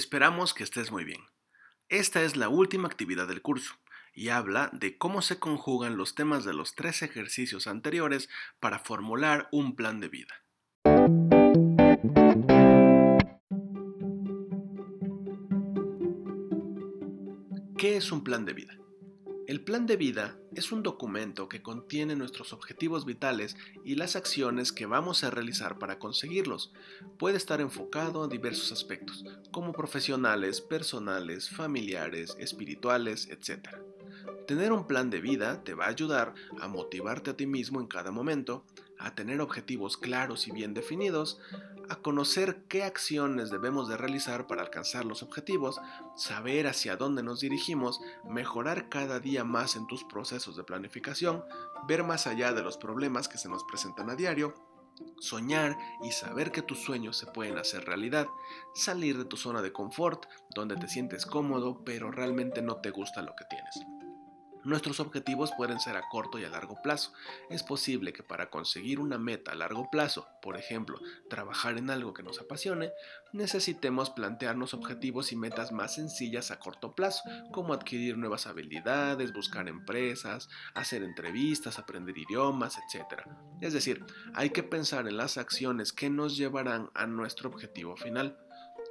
Esperamos que estés muy bien. Esta es la última actividad del curso y habla de cómo se conjugan los temas de los tres ejercicios anteriores para formular un plan de vida. ¿Qué es un plan de vida? El plan de vida es un documento que contiene nuestros objetivos vitales y las acciones que vamos a realizar para conseguirlos. Puede estar enfocado a diversos aspectos, como profesionales, personales, familiares, espirituales, etc. Tener un plan de vida te va a ayudar a motivarte a ti mismo en cada momento, a tener objetivos claros y bien definidos, a conocer qué acciones debemos de realizar para alcanzar los objetivos, saber hacia dónde nos dirigimos, mejorar cada día más en tus procesos de planificación, ver más allá de los problemas que se nos presentan a diario, soñar y saber que tus sueños se pueden hacer realidad, salir de tu zona de confort, donde te sientes cómodo pero realmente no te gusta lo que tienes. Nuestros objetivos pueden ser a corto y a largo plazo. Es posible que para conseguir una meta a largo plazo, por ejemplo, trabajar en algo que nos apasione, necesitemos plantearnos objetivos y metas más sencillas a corto plazo, como adquirir nuevas habilidades, buscar empresas, hacer entrevistas, aprender idiomas, etc. Es decir, hay que pensar en las acciones que nos llevarán a nuestro objetivo final.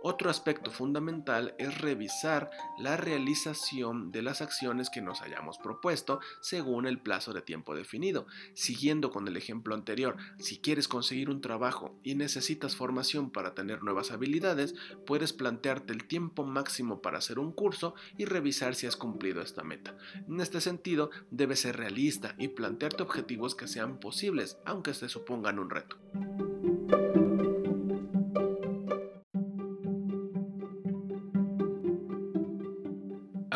Otro aspecto fundamental es revisar la realización de las acciones que nos hayamos propuesto según el plazo de tiempo definido. Siguiendo con el ejemplo anterior, si quieres conseguir un trabajo y necesitas formación para tener nuevas habilidades, puedes plantearte el tiempo máximo para hacer un curso y revisar si has cumplido esta meta. En este sentido, debes ser realista y plantearte objetivos que sean posibles, aunque se supongan un reto.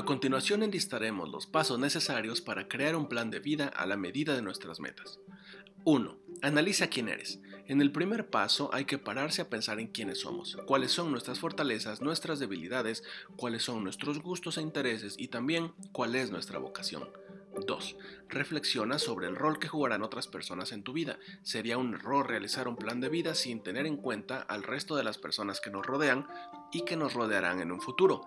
A continuación enlistaremos los pasos necesarios para crear un plan de vida a la medida de nuestras metas. 1. Analiza quién eres. En el primer paso hay que pararse a pensar en quiénes somos, cuáles son nuestras fortalezas, nuestras debilidades, cuáles son nuestros gustos e intereses y también cuál es nuestra vocación. 2. Reflexiona sobre el rol que jugarán otras personas en tu vida. Sería un error realizar un plan de vida sin tener en cuenta al resto de las personas que nos rodean y que nos rodearán en un futuro.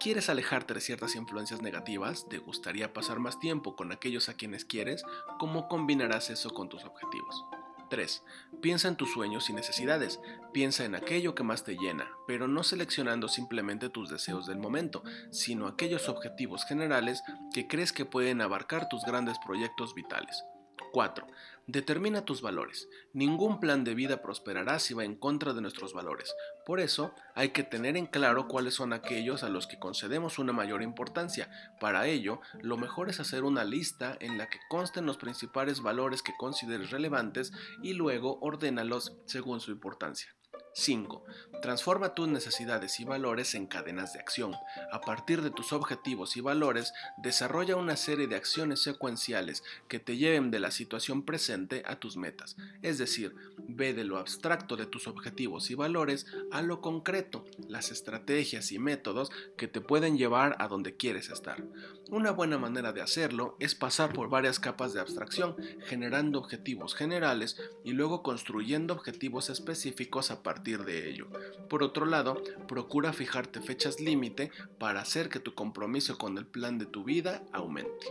¿Quieres alejarte de ciertas influencias negativas? ¿Te gustaría pasar más tiempo con aquellos a quienes quieres? ¿Cómo combinarás eso con tus objetivos? 3. Piensa en tus sueños y necesidades. Piensa en aquello que más te llena, pero no seleccionando simplemente tus deseos del momento, sino aquellos objetivos generales que crees que pueden abarcar tus grandes proyectos vitales. 4. Determina tus valores. Ningún plan de vida prosperará si va en contra de nuestros valores. Por eso, hay que tener en claro cuáles son aquellos a los que concedemos una mayor importancia. Para ello, lo mejor es hacer una lista en la que consten los principales valores que consideres relevantes y luego ordénalos según su importancia. 5. Transforma tus necesidades y valores en cadenas de acción. A partir de tus objetivos y valores, desarrolla una serie de acciones secuenciales que te lleven de la situación presente a tus metas. Es decir, ve de lo abstracto de tus objetivos y valores a lo concreto, las estrategias y métodos que te pueden llevar a donde quieres estar. Una buena manera de hacerlo es pasar por varias capas de abstracción, generando objetivos generales y luego construyendo objetivos específicos a partir de ello. Por otro lado, procura fijarte fechas límite para hacer que tu compromiso con el plan de tu vida aumente.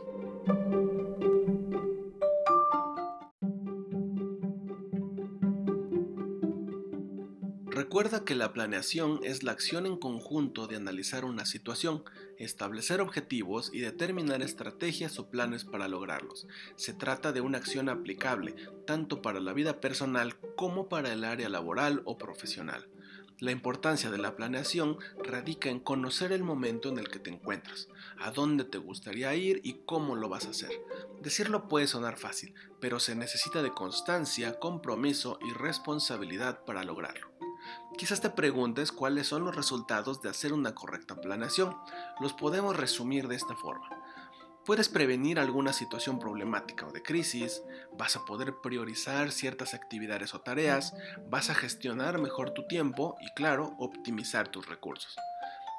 Recuerda que la planeación es la acción en conjunto de analizar una situación, establecer objetivos y determinar estrategias o planes para lograrlos. Se trata de una acción aplicable tanto para la vida personal como para el área laboral o profesional. La importancia de la planeación radica en conocer el momento en el que te encuentras, a dónde te gustaría ir y cómo lo vas a hacer. Decirlo puede sonar fácil, pero se necesita de constancia, compromiso y responsabilidad para lograrlo. Quizás te preguntes cuáles son los resultados de hacer una correcta planeación. Los podemos resumir de esta forma. Puedes prevenir alguna situación problemática o de crisis, vas a poder priorizar ciertas actividades o tareas, vas a gestionar mejor tu tiempo y claro, optimizar tus recursos.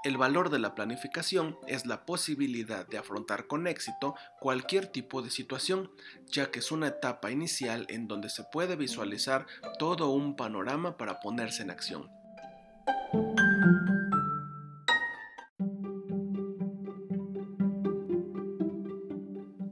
El valor de la planificación es la posibilidad de afrontar con éxito cualquier tipo de situación, ya que es una etapa inicial en donde se puede visualizar todo un panorama para ponerse en acción.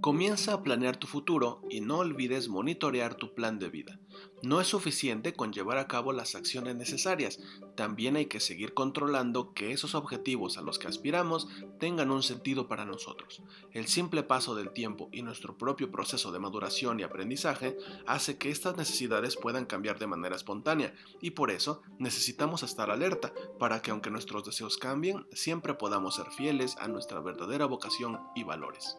Comienza a planear tu futuro y no olvides monitorear tu plan de vida. No es suficiente con llevar a cabo las acciones necesarias, también hay que seguir controlando que esos objetivos a los que aspiramos tengan un sentido para nosotros. El simple paso del tiempo y nuestro propio proceso de maduración y aprendizaje hace que estas necesidades puedan cambiar de manera espontánea y por eso necesitamos estar alerta para que aunque nuestros deseos cambien, siempre podamos ser fieles a nuestra verdadera vocación y valores.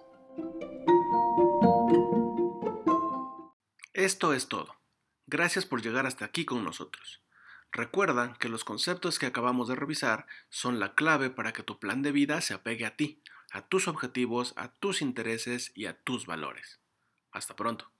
Esto es todo. Gracias por llegar hasta aquí con nosotros. Recuerda que los conceptos que acabamos de revisar son la clave para que tu plan de vida se apegue a ti, a tus objetivos, a tus intereses y a tus valores. Hasta pronto.